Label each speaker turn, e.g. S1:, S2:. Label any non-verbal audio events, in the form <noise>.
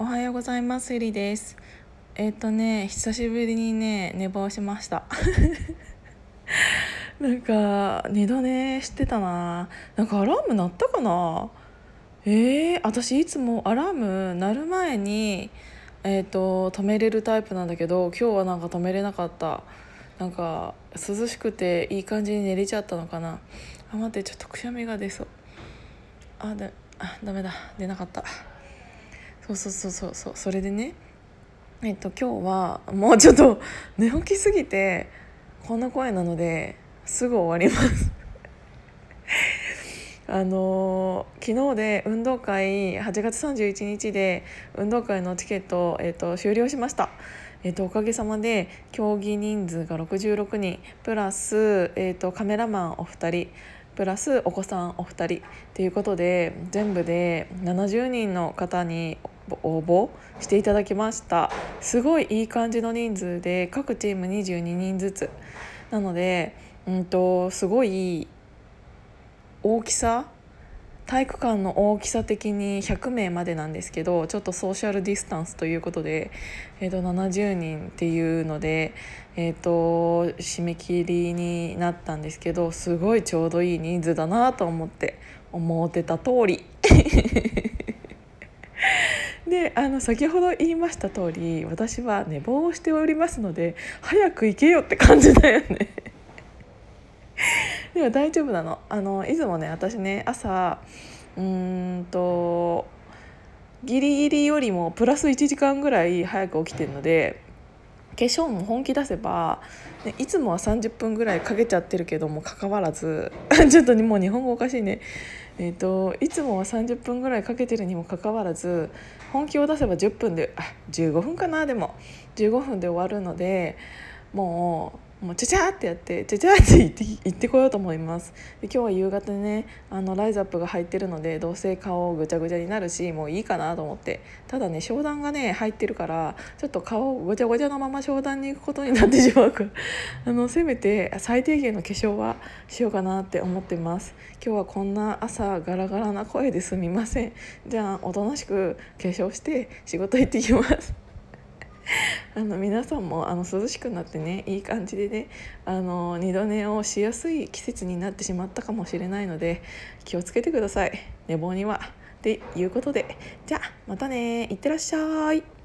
S1: おはようございますゆりです。えっ、とね久しぶりにね寝坊しました。<laughs> なんか二度寝してたな。なんかアラーム鳴ったかな？えー、私いつもアラーム鳴る前にえっ、と止めれるタイプなんだけど今日はなんか止めれなかった。なんか涼しくていい感じに寝れちゃったのかな。あ待ってちょっとくしゃみが出そう。あだあダメだ。出なかった。そうそうそうそうそうそれでねえっと今日はもうちょっと <laughs> 寝起きすぎてこんな声なのですぐ終わります <laughs> あのー、昨日で運動会8月31日で運動会のチケット、えっと、終了しました。えっと、おかげさまで競技人数が66人プラス、えっと、カメラマンお二人プラスお子さんお二人っていうことで全部で70人の方に応募していただきましたすごいいい感じの人数で各チーム22人ずつなので、うんと、すごい大きさ体育館の大きさ的に100名までなんですけどちょっとソーシャルディスタンスということで、えー、と70人っていうので、えー、と締め切りになったんですけどすごいちょうどいい人数だなと思って思ってた通り。であの先ほど言いました通り私は寝坊をしておりますので早く行けよって感じだよね。<laughs> でも大丈夫なの。あのいつもね私ね朝うんとギリギリよりもプラス1時間ぐらい早く起きてるので化粧も本気出せば、ね、いつもは30分ぐらいかけちゃってるけどもかかわらず <laughs> ちょっともう日本語おかしいね。えーと、いつもは30分ぐらいかけてるにもかかわらず本気を出せば10分であ15分かなでも。15分で終わるのでもうもうちゃちゃってやってちゃちゃって行って行ってこようと思います。で今日は夕方ねあのライズアップが入ってるのでどうせ顔ぐちゃぐちゃになるしもういいかなと思って。ただね商談がね入ってるからちょっと顔ごちゃごちゃのまま商談に行くことになってしまうから。<laughs> あのせめて最低限の化粧はしようかなって思ってます。今日はこんな朝ガラガラな声ですみません。じゃあおとなしく化粧して仕事行ってきます。あの皆さんもあの涼しくなってねいい感じでねあの二度寝をしやすい季節になってしまったかもしれないので気をつけてください寝坊には。っていうことでじゃあまたねいってらっしゃい。